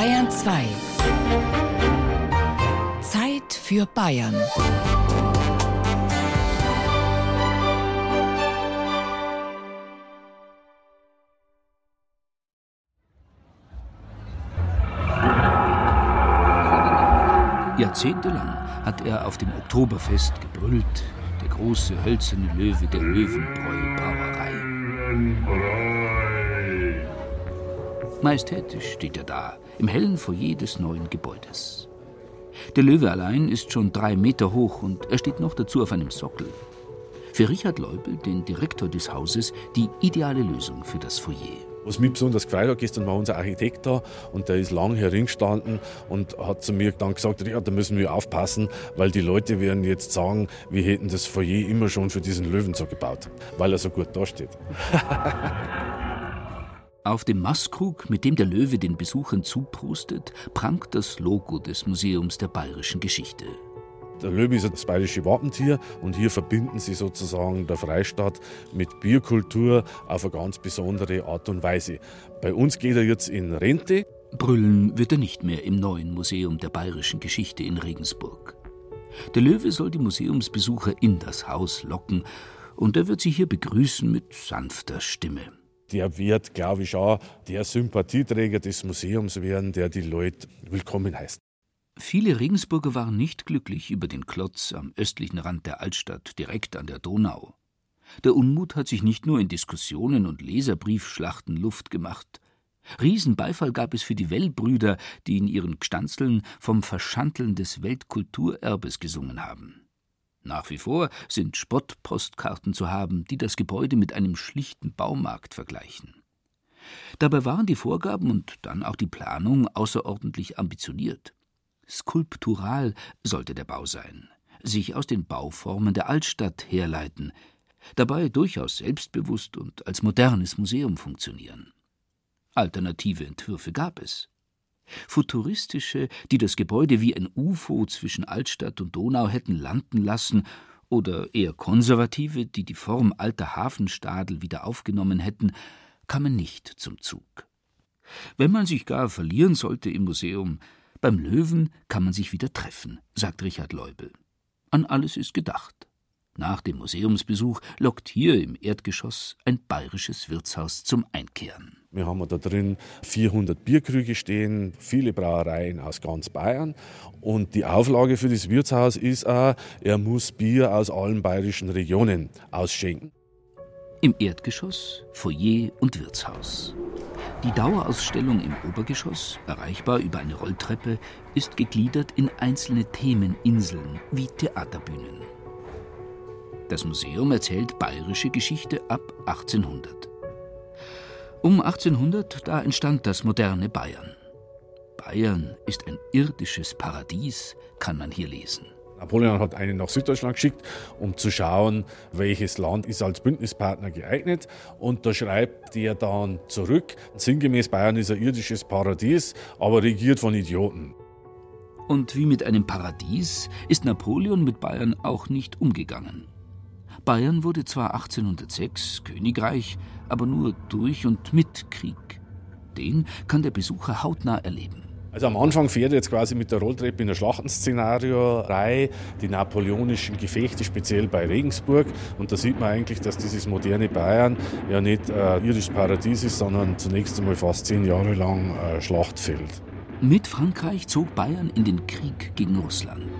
Bayern 2. Zeit für Bayern. Jahrzehntelang hat er auf dem Oktoberfest gebrüllt, der große hölzerne Löwe der Löwenbräu Brauerei. Majestätisch steht er da, im hellen Foyer des neuen Gebäudes. Der Löwe allein ist schon drei Meter hoch und er steht noch dazu auf einem Sockel. Für Richard Leubel, den Direktor des Hauses, die ideale Lösung für das Foyer. Was mich besonders gefreut hat, gestern war unser Architekt da und der ist lang heringestanden und hat zu mir dann gesagt, ja, da müssen wir aufpassen, weil die Leute werden jetzt sagen, wir hätten das Foyer immer schon für diesen Löwen so gebaut, weil er so gut dasteht. Auf dem Mastkrug, mit dem der Löwe den Besuchern zuprostet, prangt das Logo des Museums der bayerischen Geschichte. Der Löwe ist das bayerische Wappentier und hier verbinden sie sozusagen der Freistaat mit Bierkultur auf eine ganz besondere Art und Weise. Bei uns geht er jetzt in Rente. Brüllen wird er nicht mehr im neuen Museum der bayerischen Geschichte in Regensburg. Der Löwe soll die Museumsbesucher in das Haus locken und er wird sie hier begrüßen mit sanfter Stimme der wird, glaube ich, auch der Sympathieträger des Museums werden, der die Leute willkommen heißt. Viele Regensburger waren nicht glücklich über den Klotz am östlichen Rand der Altstadt, direkt an der Donau. Der Unmut hat sich nicht nur in Diskussionen und Leserbriefschlachten Luft gemacht. Riesenbeifall gab es für die Wellbrüder, die in ihren Gstanzeln vom Verschanteln des Weltkulturerbes gesungen haben. Nach wie vor sind Spottpostkarten zu haben, die das Gebäude mit einem schlichten Baumarkt vergleichen. Dabei waren die Vorgaben und dann auch die Planung außerordentlich ambitioniert. Skulptural sollte der Bau sein, sich aus den Bauformen der Altstadt herleiten, dabei durchaus selbstbewusst und als modernes Museum funktionieren. Alternative Entwürfe gab es. Futuristische, die das Gebäude wie ein UFO zwischen Altstadt und Donau hätten landen lassen, oder eher konservative, die die Form alter Hafenstadel wieder aufgenommen hätten, kamen nicht zum Zug. Wenn man sich gar verlieren sollte im Museum, beim Löwen kann man sich wieder treffen, sagt Richard Leubel. An alles ist gedacht. Nach dem Museumsbesuch lockt hier im Erdgeschoss ein bayerisches Wirtshaus zum Einkehren. Wir haben da drin 400 Bierkrüge stehen, viele Brauereien aus ganz Bayern. Und die Auflage für das Wirtshaus ist auch, er muss Bier aus allen bayerischen Regionen ausschenken. Im Erdgeschoss Foyer und Wirtshaus. Die Dauerausstellung im Obergeschoss, erreichbar über eine Rolltreppe, ist gegliedert in einzelne Themeninseln wie Theaterbühnen. Das Museum erzählt bayerische Geschichte ab 1800. Um 1800, da entstand das moderne Bayern. Bayern ist ein irdisches Paradies, kann man hier lesen. Napoleon hat einen nach Süddeutschland geschickt, um zu schauen, welches Land ist als Bündnispartner geeignet. Und da schreibt er dann zurück, sinngemäß Bayern ist ein irdisches Paradies, aber regiert von Idioten. Und wie mit einem Paradies ist Napoleon mit Bayern auch nicht umgegangen. Bayern wurde zwar 1806 Königreich, aber nur durch und mit Krieg. Den kann der Besucher hautnah erleben. Also am Anfang fährt er jetzt quasi mit der Rolltreppe in ein Schlachtenszenario rein, die napoleonischen Gefechte, speziell bei Regensburg. Und da sieht man eigentlich, dass dieses moderne Bayern ja nicht ein irdisches Paradies ist, sondern zunächst einmal fast zehn Jahre lang ein Schlachtfeld. Mit Frankreich zog Bayern in den Krieg gegen Russland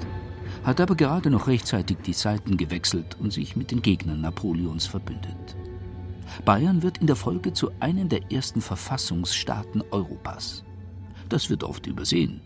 hat aber gerade noch rechtzeitig die Seiten gewechselt und sich mit den Gegnern Napoleons verbündet. Bayern wird in der Folge zu einem der ersten Verfassungsstaaten Europas. Das wird oft übersehen.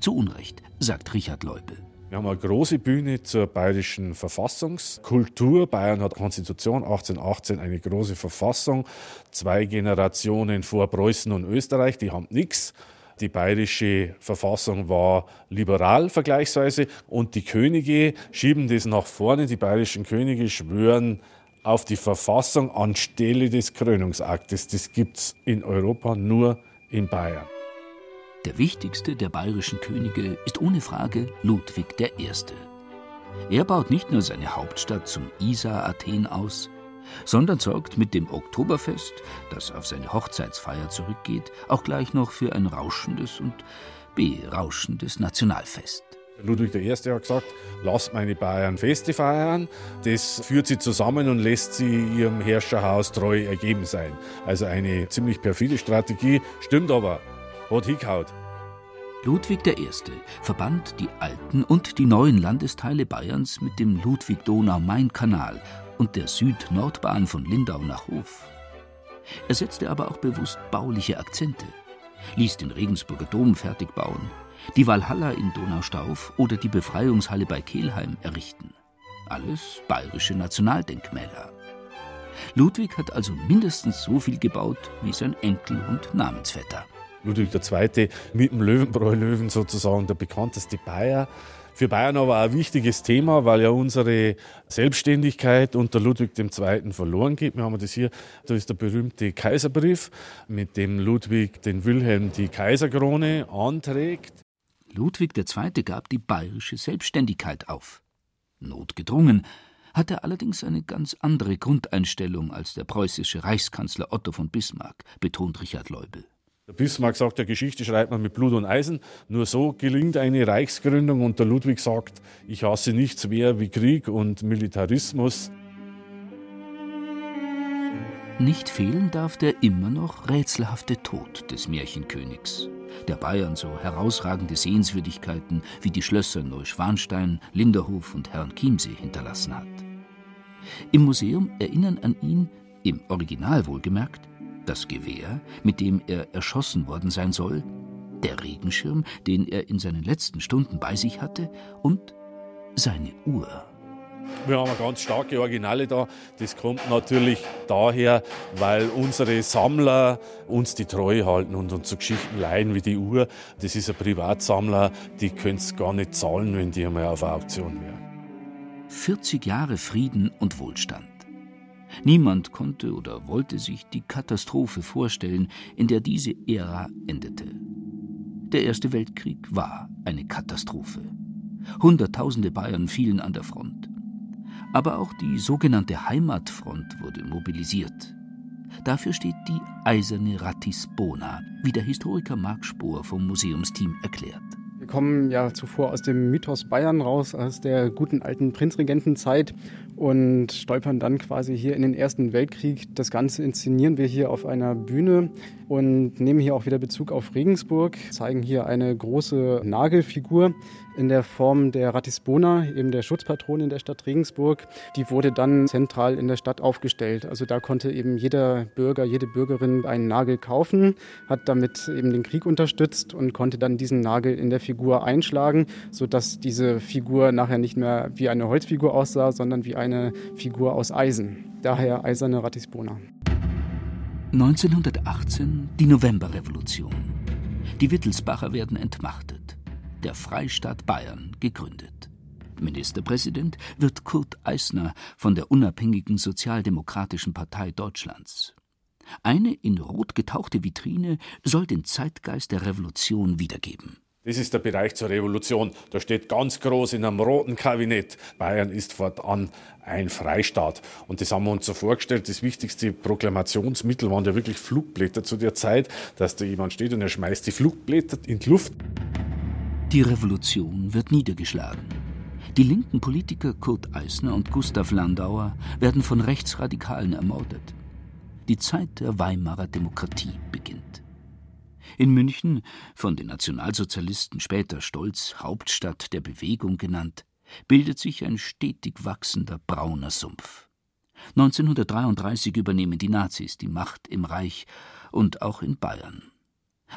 Zu Unrecht, sagt Richard Leubel. Wir haben eine große Bühne zur bayerischen Verfassungskultur. Bayern hat Konstitution 1818, eine große Verfassung. Zwei Generationen vor Preußen und Österreich, die haben nichts. Die bayerische Verfassung war liberal vergleichsweise und die Könige schieben das nach vorne. Die bayerischen Könige schwören auf die Verfassung anstelle des Krönungsaktes. Das gibt es in Europa nur in Bayern. Der wichtigste der bayerischen Könige ist ohne Frage Ludwig I. Er baut nicht nur seine Hauptstadt zum Isar Athen aus, sondern sorgt mit dem Oktoberfest, das auf seine Hochzeitsfeier zurückgeht, auch gleich noch für ein rauschendes und berauschendes Nationalfest. Ludwig I. hat gesagt, lasst meine Bayern Feste feiern. Das führt sie zusammen und lässt sie ihrem Herrscherhaus treu ergeben sein. Also eine ziemlich perfide Strategie, stimmt aber, hat hingehaut. Ludwig I. verband die alten und die neuen Landesteile Bayerns mit dem Ludwig-Donau-Main-Kanal und der Süd-Nord-Bahn von Lindau nach Hof. Er setzte aber auch bewusst bauliche Akzente, ließ den Regensburger Dom fertig bauen, die Walhalla in Donaustauf oder die Befreiungshalle bei Kelheim errichten. Alles bayerische Nationaldenkmäler. Ludwig hat also mindestens so viel gebaut wie sein Enkel und Namensvetter. Ludwig II. mit dem Löwenbräu-Löwen sozusagen der bekannteste Bayer. Für Bayern aber ein wichtiges Thema, weil ja unsere Selbstständigkeit unter Ludwig II. verloren geht. Wir haben das hier, da ist der berühmte Kaiserbrief, mit dem Ludwig den Wilhelm die Kaiserkrone anträgt. Ludwig II. gab die bayerische Selbstständigkeit auf. Notgedrungen hatte er allerdings eine ganz andere Grundeinstellung als der preußische Reichskanzler Otto von Bismarck, betont Richard Leubel. Der Bismarck sagt, der Geschichte schreibt man mit Blut und Eisen. Nur so gelingt eine Reichsgründung. Und der Ludwig sagt, ich hasse nichts mehr wie Krieg und Militarismus. Nicht fehlen darf der immer noch rätselhafte Tod des Märchenkönigs, der Bayern so herausragende Sehenswürdigkeiten wie die Schlösser Neuschwanstein, Linderhof und Herrenchiemsee hinterlassen hat. Im Museum erinnern an ihn, im Original wohlgemerkt, das Gewehr, mit dem er erschossen worden sein soll, der Regenschirm, den er in seinen letzten Stunden bei sich hatte, und seine Uhr. Wir haben ganz starke Originale da. Das kommt natürlich daher, weil unsere Sammler uns die Treue halten und uns so Geschichten leihen wie die Uhr. Das ist ein Privatsammler, die können es gar nicht zahlen, wenn die einmal auf einer Auktion wäre. 40 Jahre Frieden und Wohlstand. Niemand konnte oder wollte sich die Katastrophe vorstellen, in der diese Ära endete. Der Erste Weltkrieg war eine Katastrophe. Hunderttausende Bayern fielen an der Front. Aber auch die sogenannte Heimatfront wurde mobilisiert. Dafür steht die eiserne Ratisbona, wie der Historiker Marc Spohr vom Museumsteam erklärt. Wir kommen ja zuvor aus dem Mythos Bayern raus, aus der guten alten Prinzregentenzeit und stolpern dann quasi hier in den Ersten Weltkrieg. Das Ganze inszenieren wir hier auf einer Bühne und nehmen hier auch wieder Bezug auf Regensburg, zeigen hier eine große Nagelfigur in der Form der Ratisbona, eben der Schutzpatronin der Stadt Regensburg. Die wurde dann zentral in der Stadt aufgestellt. Also da konnte eben jeder Bürger, jede Bürgerin einen Nagel kaufen, hat damit eben den Krieg unterstützt und konnte dann diesen Nagel in der Figur einschlagen, sodass diese Figur nachher nicht mehr wie eine Holzfigur aussah, sondern wie eine Figur aus Eisen. Daher eiserne Ratisbona. 1918 die Novemberrevolution. Die Wittelsbacher werden entmachtet. Der Freistaat Bayern gegründet. Ministerpräsident wird Kurt Eisner von der unabhängigen Sozialdemokratischen Partei Deutschlands. Eine in Rot getauchte Vitrine soll den Zeitgeist der Revolution wiedergeben. Das ist der Bereich zur Revolution. Da steht ganz groß in einem roten Kabinett, Bayern ist fortan ein Freistaat. Und das haben wir uns so vorgestellt. Das wichtigste Proklamationsmittel waren ja wirklich Flugblätter zu der Zeit, dass da jemand steht und er schmeißt die Flugblätter in die Luft. Die Revolution wird niedergeschlagen. Die linken Politiker Kurt Eisner und Gustav Landauer werden von Rechtsradikalen ermordet. Die Zeit der Weimarer Demokratie beginnt. In München, von den Nationalsozialisten später stolz Hauptstadt der Bewegung genannt, bildet sich ein stetig wachsender brauner Sumpf. 1933 übernehmen die Nazis die Macht im Reich und auch in Bayern.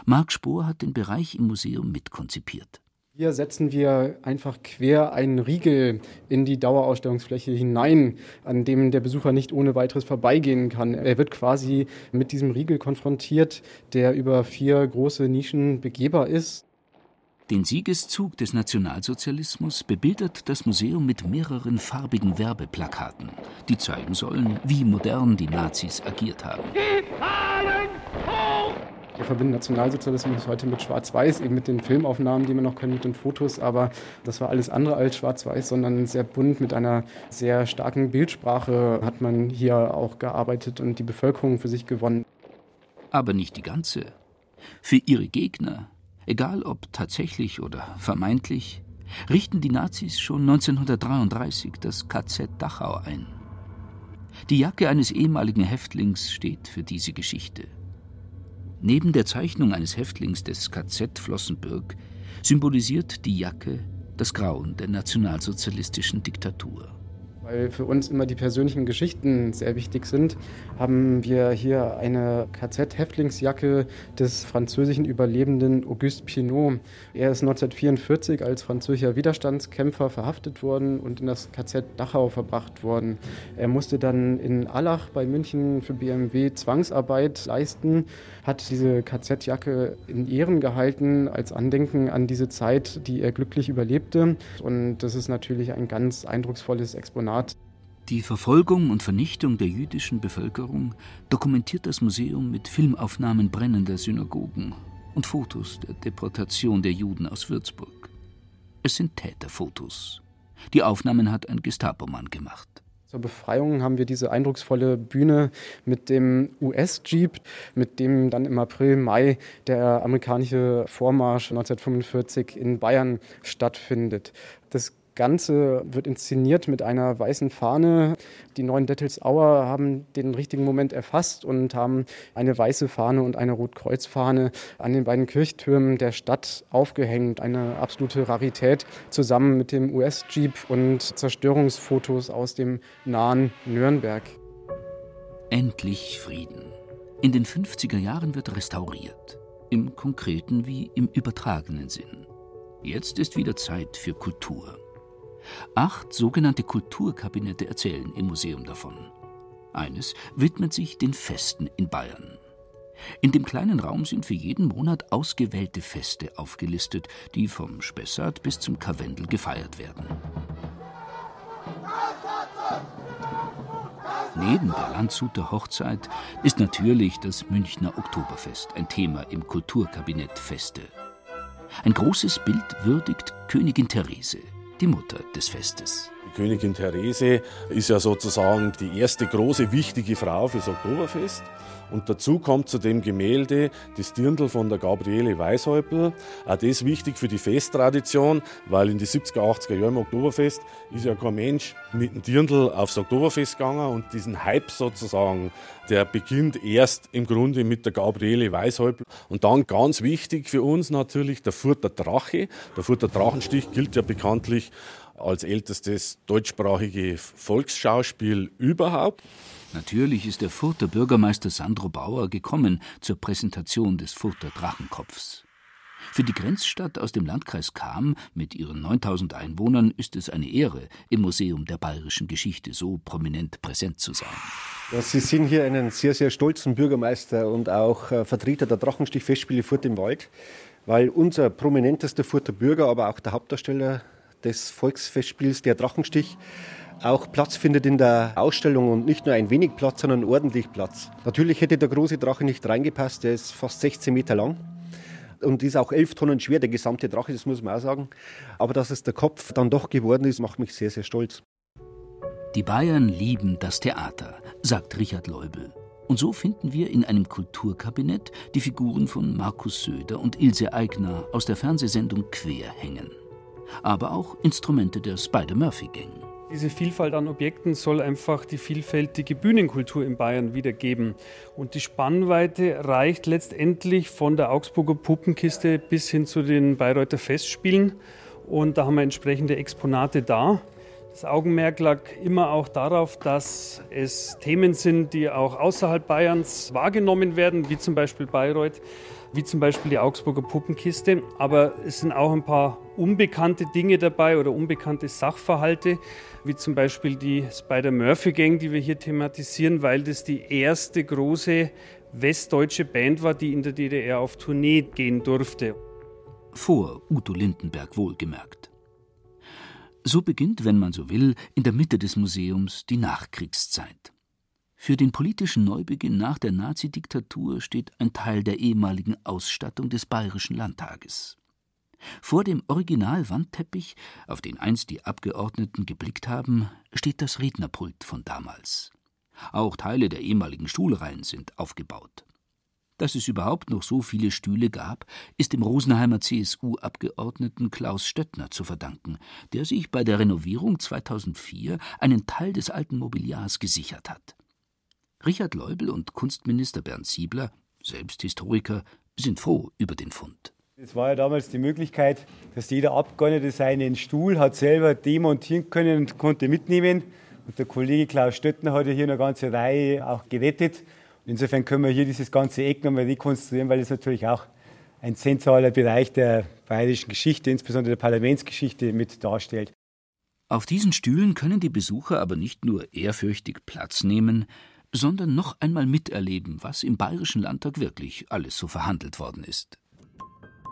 Marc Spohr hat den Bereich im Museum mitkonzipiert. Hier setzen wir einfach quer einen Riegel in die Dauerausstellungsfläche hinein, an dem der Besucher nicht ohne weiteres vorbeigehen kann. Er wird quasi mit diesem Riegel konfrontiert, der über vier große Nischen begehbar ist. Den Siegeszug des Nationalsozialismus bebildert das Museum mit mehreren farbigen Werbeplakaten, die zeigen sollen, wie modern die Nazis agiert haben. Die! Wir verbinden Nationalsozialismus heute mit Schwarz-Weiß, eben mit den Filmaufnahmen, die wir noch können, mit den Fotos. Aber das war alles andere als Schwarz-Weiß, sondern sehr bunt mit einer sehr starken Bildsprache hat man hier auch gearbeitet und die Bevölkerung für sich gewonnen. Aber nicht die ganze. Für ihre Gegner, egal ob tatsächlich oder vermeintlich, richten die Nazis schon 1933 das KZ Dachau ein. Die Jacke eines ehemaligen Häftlings steht für diese Geschichte. Neben der Zeichnung eines Häftlings des KZ Flossenbürg symbolisiert die Jacke das Grauen der nationalsozialistischen Diktatur. Weil für uns immer die persönlichen Geschichten sehr wichtig sind, haben wir hier eine KZ-Häftlingsjacke des französischen Überlebenden Auguste Pinot. Er ist 1944 als französischer Widerstandskämpfer verhaftet worden und in das KZ Dachau verbracht worden. Er musste dann in Allach bei München für BMW Zwangsarbeit leisten, hat diese KZ-Jacke in Ehren gehalten als Andenken an diese Zeit, die er glücklich überlebte. Und das ist natürlich ein ganz eindrucksvolles Exponat Staat. Die Verfolgung und Vernichtung der jüdischen Bevölkerung dokumentiert das Museum mit Filmaufnahmen brennender Synagogen und Fotos der Deportation der Juden aus Würzburg. Es sind Täterfotos. Die Aufnahmen hat ein Gestapo-Mann gemacht. Zur Befreiung haben wir diese eindrucksvolle Bühne mit dem US-Jeep, mit dem dann im April, Mai der amerikanische Vormarsch 1945 in Bayern stattfindet. Das Ganze wird inszeniert mit einer weißen Fahne. Die neuen Dettelsauer haben den richtigen Moment erfasst und haben eine weiße Fahne und eine Rotkreuzfahne an den beiden Kirchtürmen der Stadt aufgehängt. Eine absolute Rarität zusammen mit dem US-Jeep und Zerstörungsfotos aus dem nahen Nürnberg. Endlich Frieden. In den 50er Jahren wird restauriert. Im konkreten wie im übertragenen Sinn. Jetzt ist wieder Zeit für Kultur. Acht sogenannte Kulturkabinette erzählen im Museum davon. Eines widmet sich den Festen in Bayern. In dem kleinen Raum sind für jeden Monat ausgewählte Feste aufgelistet, die vom Spessart bis zum Karwendel gefeiert werden. Neben der Landshuter Hochzeit ist natürlich das Münchner Oktoberfest ein Thema im Kulturkabinett Feste. Ein großes Bild würdigt Königin Therese, die Mutter des Festes. Die Königin Therese ist ja sozusagen die erste große wichtige Frau fürs Oktoberfest. Und dazu kommt zu dem Gemälde das Dirndl von der Gabriele Weishäupl. Auch das wichtig für die Festtradition, weil in die 70er, 80er Jahren im Oktoberfest ist ja kein Mensch mit dem Dirndl aufs Oktoberfest gegangen und diesen Hype sozusagen, der beginnt erst im Grunde mit der Gabriele Weishäupl. Und dann ganz wichtig für uns natürlich der Furter Drache. Der Furter Drachenstich gilt ja bekanntlich als ältestes deutschsprachige Volksschauspiel überhaupt. Natürlich ist der Furter Bürgermeister Sandro Bauer gekommen zur Präsentation des Furter Drachenkopfs. Für die Grenzstadt aus dem Landkreis Cham mit ihren 9000 Einwohnern ist es eine Ehre, im Museum der bayerischen Geschichte so prominent präsent zu sein. Ja, Sie sehen hier einen sehr, sehr stolzen Bürgermeister und auch äh, Vertreter der Drachenstich-Festspiele Furt im Wald, weil unser prominentester Furter Bürger, aber auch der Hauptdarsteller des Volksfestspiels, der Drachenstich, auch Platz findet in der Ausstellung und nicht nur ein wenig Platz, sondern ordentlich Platz. Natürlich hätte der große Drache nicht reingepasst, der ist fast 16 Meter lang und ist auch 11 Tonnen schwer, der gesamte Drache, das muss man auch sagen. Aber dass es der Kopf dann doch geworden ist, macht mich sehr, sehr stolz. Die Bayern lieben das Theater, sagt Richard Leubel. Und so finden wir in einem Kulturkabinett die Figuren von Markus Söder und Ilse Aigner aus der Fernsehsendung Quer hängen aber auch Instrumente der Spider-Murphy-Gang. Diese Vielfalt an Objekten soll einfach die vielfältige Bühnenkultur in Bayern wiedergeben. Und die Spannweite reicht letztendlich von der Augsburger Puppenkiste bis hin zu den Bayreuther Festspielen. Und da haben wir entsprechende Exponate da. Das Augenmerk lag immer auch darauf, dass es Themen sind, die auch außerhalb Bayerns wahrgenommen werden, wie zum Beispiel Bayreuth wie zum Beispiel die Augsburger Puppenkiste. Aber es sind auch ein paar unbekannte Dinge dabei oder unbekannte Sachverhalte, wie zum Beispiel die Spider-Murphy-Gang, die wir hier thematisieren, weil das die erste große westdeutsche Band war, die in der DDR auf Tournee gehen durfte. Vor Udo Lindenberg wohlgemerkt. So beginnt, wenn man so will, in der Mitte des Museums die Nachkriegszeit. Für den politischen Neubeginn nach der Nazidiktatur steht ein Teil der ehemaligen Ausstattung des Bayerischen Landtages. Vor dem Original-Wandteppich, auf den einst die Abgeordneten geblickt haben, steht das Rednerpult von damals. Auch Teile der ehemaligen Stuhlreihen sind aufgebaut. Dass es überhaupt noch so viele Stühle gab, ist dem Rosenheimer CSU-Abgeordneten Klaus Stöttner zu verdanken, der sich bei der Renovierung 2004 einen Teil des alten Mobiliars gesichert hat. Richard Leubel und Kunstminister Bernd Siebler, selbst Historiker, sind froh über den Fund. Es war ja damals die Möglichkeit, dass jeder Abgeordnete seinen Stuhl hat selber demontieren können und konnte mitnehmen. Und der Kollege Klaus Stöttner hat ja hier eine ganze Reihe auch gewettet. Und insofern können wir hier dieses ganze Eck nochmal rekonstruieren, weil es natürlich auch ein zentraler Bereich der bayerischen Geschichte, insbesondere der Parlamentsgeschichte, mit darstellt. Auf diesen Stühlen können die Besucher aber nicht nur ehrfürchtig Platz nehmen, sondern noch einmal miterleben, was im Bayerischen Landtag wirklich alles so verhandelt worden ist.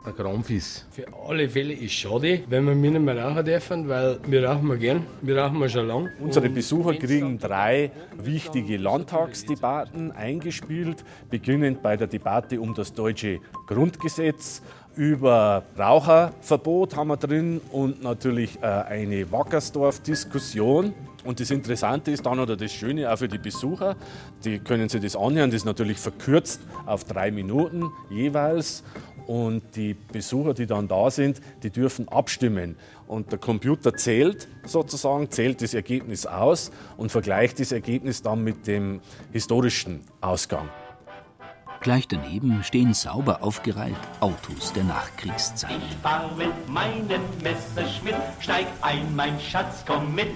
Der Krampf ist. Für alle Fälle ist es schade, wenn wir nicht mehr rauchen dürfen, weil wir rauchen wir gern, wir rauchen wir schon lange. Unsere Besucher kriegen drei wichtige Landtagsdebatten eingespielt, beginnend bei der Debatte um das deutsche Grundgesetz, über Raucherverbot haben wir drin und natürlich äh, eine Wackersdorf-Diskussion. Und das Interessante ist dann oder das Schöne auch für die Besucher, die können sich das anhören, das ist natürlich verkürzt auf drei Minuten jeweils. Und die Besucher, die dann da sind, die dürfen abstimmen. Und der Computer zählt sozusagen, zählt das Ergebnis aus und vergleicht das Ergebnis dann mit dem historischen Ausgang. Gleich daneben stehen sauber aufgereiht Autos der Nachkriegszeit. Ich fahr mit meinem Messerschmidt, steig ein, mein Schatz, komm mit.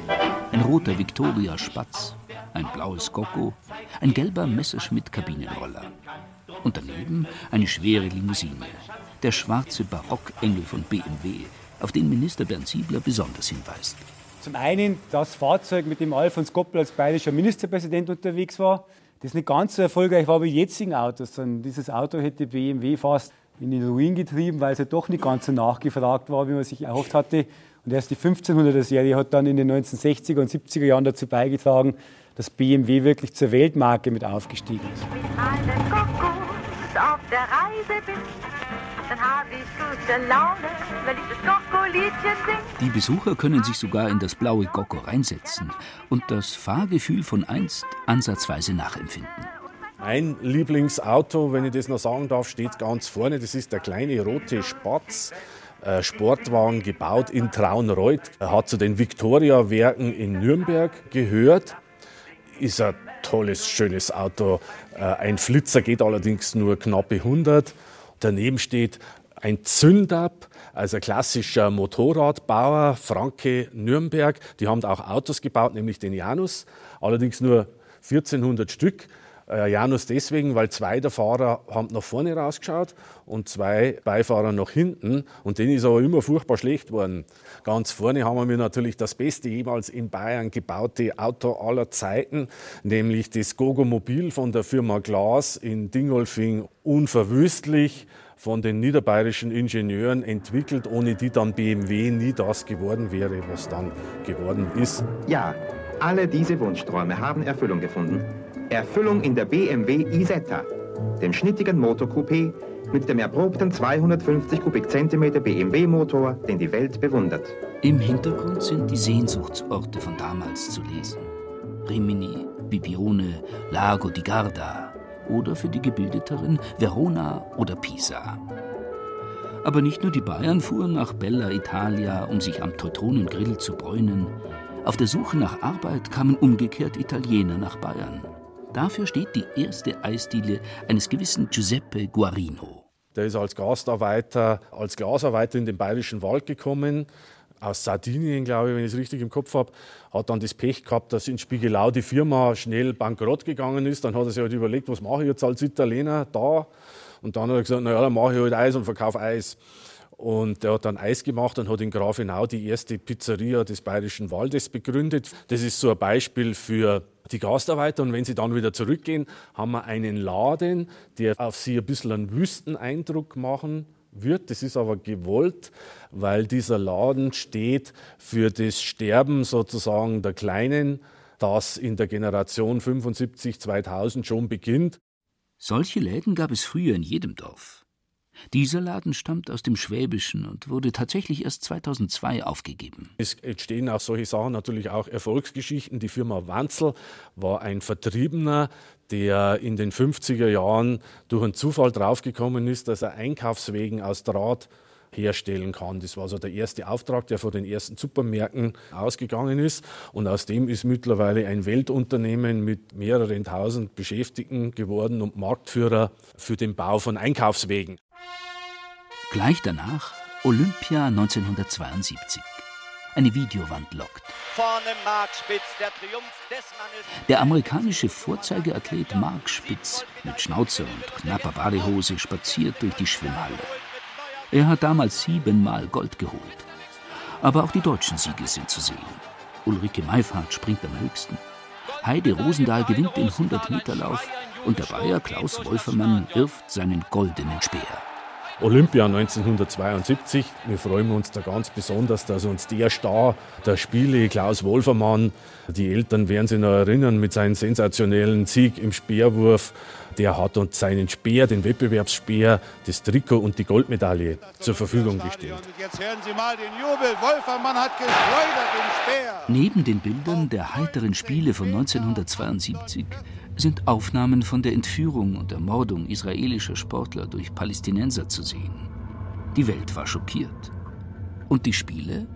Ein roter Victoria Spatz, ein blaues Gocco, ein gelber Messerschmitt Kabinenroller. Und daneben eine schwere Limousine, der schwarze Barockengel von BMW, auf den Minister Bernd Siebler besonders hinweist. Zum einen das Fahrzeug, mit dem Alfons Goppel als bayerischer Ministerpräsident unterwegs war das nicht ganz so erfolgreich war wie jetzigen Autos, sondern dieses Auto hätte BMW fast in den Ruin getrieben, weil es ja doch nicht ganz so nachgefragt war, wie man sich erhofft hatte. Und erst die 1500er Serie hat dann in den 1960er und 70er Jahren dazu beigetragen, dass BMW wirklich zur Weltmarke mit aufgestiegen ist. Meinen Kokos auf der Reise bin, dann habe ich gute Laune, wenn ich das Koko-Liedchen singe. Die Besucher können sich sogar in das blaue Gocko reinsetzen und das Fahrgefühl von einst ansatzweise nachempfinden. Mein Lieblingsauto, wenn ich das noch sagen darf, steht ganz vorne. Das ist der kleine rote Spatz. Äh, Sportwagen gebaut in Traunreuth. Er hat zu den Victoria-Werken in Nürnberg gehört. Ist ein tolles, schönes Auto. Äh, ein Flitzer geht allerdings nur knappe 100. Daneben steht ein Zündab, also ein klassischer Motorradbauer, Franke Nürnberg. Die haben auch Autos gebaut, nämlich den Janus, allerdings nur 1400 Stück. Äh, Janus deswegen, weil zwei der Fahrer haben nach vorne rausgeschaut und zwei Beifahrer nach hinten. Und denen ist aber immer furchtbar schlecht worden. Ganz vorne haben wir natürlich das beste jemals in Bayern gebaute Auto aller Zeiten, nämlich das Gogo Mobil von der Firma Glas in Dingolfing. Unverwüstlich von den niederbayerischen Ingenieuren entwickelt, ohne die dann BMW nie das geworden wäre, was dann geworden ist. Ja, alle diese Wunschträume haben Erfüllung gefunden. Erfüllung in der BMW Isetta, dem schnittigen Motorcoupé mit dem erprobten 250 Kubikzentimeter BMW-Motor, den die Welt bewundert. Im Hintergrund sind die Sehnsuchtsorte von damals zu lesen. Rimini, Bibione, Lago di Garda oder für die Gebildeteren Verona oder Pisa. Aber nicht nur die Bayern fuhren nach Bella Italia, um sich am Teutonengrill zu bräunen. Auf der Suche nach Arbeit kamen umgekehrt Italiener nach Bayern. Dafür steht die erste Eisdiele eines gewissen Giuseppe Guarino. Der ist als Gastarbeiter, als Glasarbeiter in den Bayerischen Wald gekommen, aus Sardinien, glaube ich, wenn ich es richtig im Kopf habe, hat dann das Pech gehabt, dass in Spiegelau die Firma schnell bankrott gegangen ist. Dann hat er sich halt überlegt, was mache ich jetzt als Italiener da? Und dann hat er gesagt, naja, dann mache ich halt Eis und verkaufe Eis. Und er hat dann Eis gemacht und hat in Grafenau die erste Pizzeria des Bayerischen Waldes begründet. Das ist so ein Beispiel für die Gastarbeiter. Und wenn sie dann wieder zurückgehen, haben wir einen Laden, der auf sie ein bisschen einen Wüsteneindruck machen wird. Das ist aber gewollt, weil dieser Laden steht für das Sterben sozusagen der kleinen das in der Generation 75, 2000 schon beginnt. Solche Läden gab es früher in jedem Dorf. Dieser Laden stammt aus dem Schwäbischen und wurde tatsächlich erst 2002 aufgegeben. Es entstehen auch solche Sachen, natürlich auch Erfolgsgeschichten. Die Firma Wanzel war ein Vertriebener, der in den 50er Jahren durch einen Zufall draufgekommen ist, dass er Einkaufswegen aus Draht herstellen kann. Das war so der erste Auftrag, der von den ersten Supermärkten ausgegangen ist. Und aus dem ist mittlerweile ein Weltunternehmen mit mehreren tausend Beschäftigten geworden und Marktführer für den Bau von Einkaufswegen. Gleich danach Olympia 1972. Eine Videowand lockt. Vorne Mark Spitz, der Triumph des Mannes. Der amerikanische Vorzeigeathlet Mark Spitz mit Schnauzer und knapper Badehose spaziert durch die Schwimmhalle. Er hat damals siebenmal Gold geholt. Aber auch die deutschen Siege sind zu sehen. Ulrike Meifert springt am höchsten. Heide Rosendahl gewinnt den 100-Meter-Lauf und der Bayer Klaus Wolfermann wirft seinen goldenen Speer. Olympia 1972. Wir freuen uns da ganz besonders, dass uns der Star der Spiele, Klaus Wolfermann, die Eltern werden sich noch erinnern, mit seinem sensationellen Sieg im Speerwurf, der hat uns seinen Speer, den Wettbewerbsspeer, das Trikot und die Goldmedaille zur Verfügung gestellt. Und jetzt hören Sie mal den Jubel. Wolfermann hat geschleudert den Speer. Neben den Bildern der heiteren Spiele von 1972 sind Aufnahmen von der Entführung und Ermordung israelischer Sportler durch Palästinenser zu sehen. Die Welt war schockiert. Und die Spiele?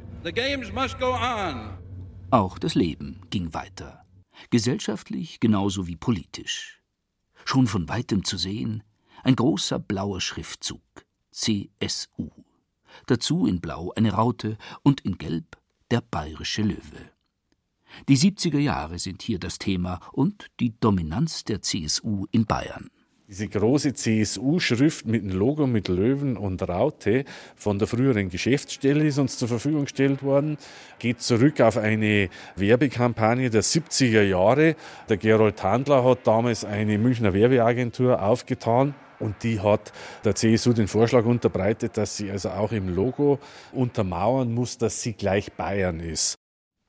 Auch das Leben ging weiter. Gesellschaftlich genauso wie politisch. Schon von weitem zu sehen, ein großer blauer Schriftzug CSU. Dazu in Blau eine Raute und in Gelb der bayerische Löwe. Die 70er Jahre sind hier das Thema und die Dominanz der CSU in Bayern. Diese große CSU-Schrift mit dem Logo mit Löwen und Raute von der früheren Geschäftsstelle ist uns zur Verfügung gestellt worden. Geht zurück auf eine Werbekampagne der 70er Jahre. Der Gerold Handler hat damals eine Münchner Werbeagentur aufgetan. Und die hat der CSU den Vorschlag unterbreitet, dass sie also auch im Logo untermauern muss, dass sie gleich Bayern ist.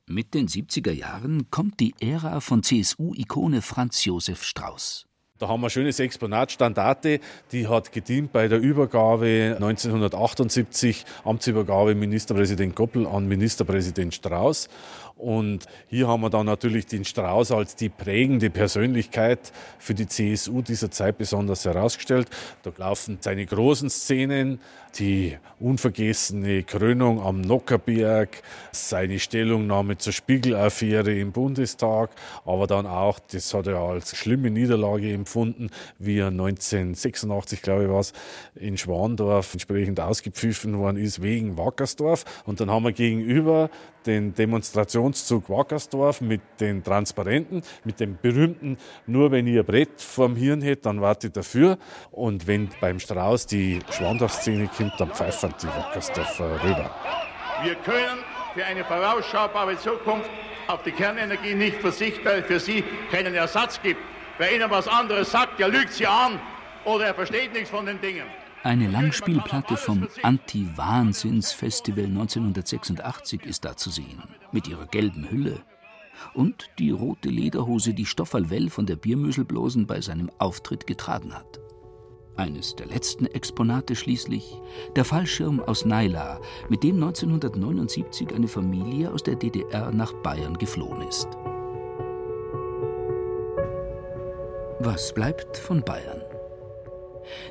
Mit den 70er Jahren kommt die Ära von CSU-Ikone Franz Josef Strauß. Da haben wir ein schönes Exponat, Standarte, die hat gedient bei der Übergabe 1978, Amtsübergabe Ministerpräsident Goppel an Ministerpräsident Strauß. Und hier haben wir dann natürlich den Strauß als die prägende Persönlichkeit für die CSU dieser Zeit besonders herausgestellt. Da laufen seine großen Szenen, die unvergessene Krönung am Nockerberg, seine Stellungnahme zur Spiegelaffäre im Bundestag, aber dann auch, das hat er als schlimme Niederlage empfunden, wie er 1986, glaube ich, was in Schwandorf entsprechend ausgepfiffen worden ist wegen Wackersdorf. Und dann haben wir gegenüber den Demonstrationszug Wackersdorf mit den Transparenten, mit dem berühmten, nur wenn ihr Brett vorm Hirn hättet, dann wart ihr dafür. Und wenn beim Strauß die Schwandorf-Szene kommt, dann pfeifern die Wackersdorfer rüber. Wir können für eine vorausschaubare Zukunft auf die Kernenergie nicht verzichten, weil für sie keinen Ersatz gibt. Wer ihnen was anderes sagt, der lügt sie an oder er versteht nichts von den Dingen. Eine Langspielplatte vom Anti-Wahnsinns-Festival 1986 ist da zu sehen, mit ihrer gelben Hülle. Und die rote Lederhose, die Stoffal Well von der Biermüselblosen bei seinem Auftritt getragen hat. Eines der letzten Exponate schließlich der Fallschirm aus Naila, mit dem 1979 eine Familie aus der DDR nach Bayern geflohen ist. Was bleibt von Bayern?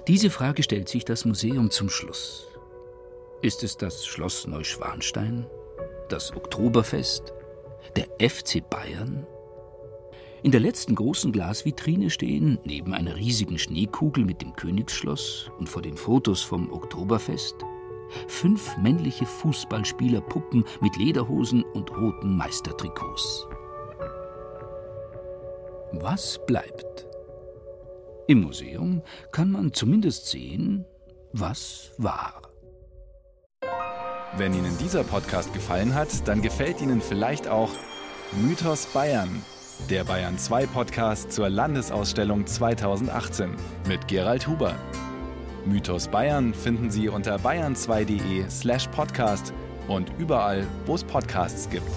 Diese Frage stellt sich das Museum zum Schluss. Ist es das Schloss Neuschwanstein? Das Oktoberfest? Der FC Bayern? In der letzten großen Glasvitrine stehen, neben einer riesigen Schneekugel mit dem Königsschloss und vor den Fotos vom Oktoberfest, fünf männliche Fußballspielerpuppen mit Lederhosen und roten Meistertrikots. Was bleibt? Im Museum kann man zumindest sehen, was war. Wenn Ihnen dieser Podcast gefallen hat, dann gefällt Ihnen vielleicht auch Mythos Bayern, der Bayern 2 Podcast zur Landesausstellung 2018 mit Gerald Huber. Mythos Bayern finden Sie unter bayern2.de/slash podcast und überall, wo es Podcasts gibt.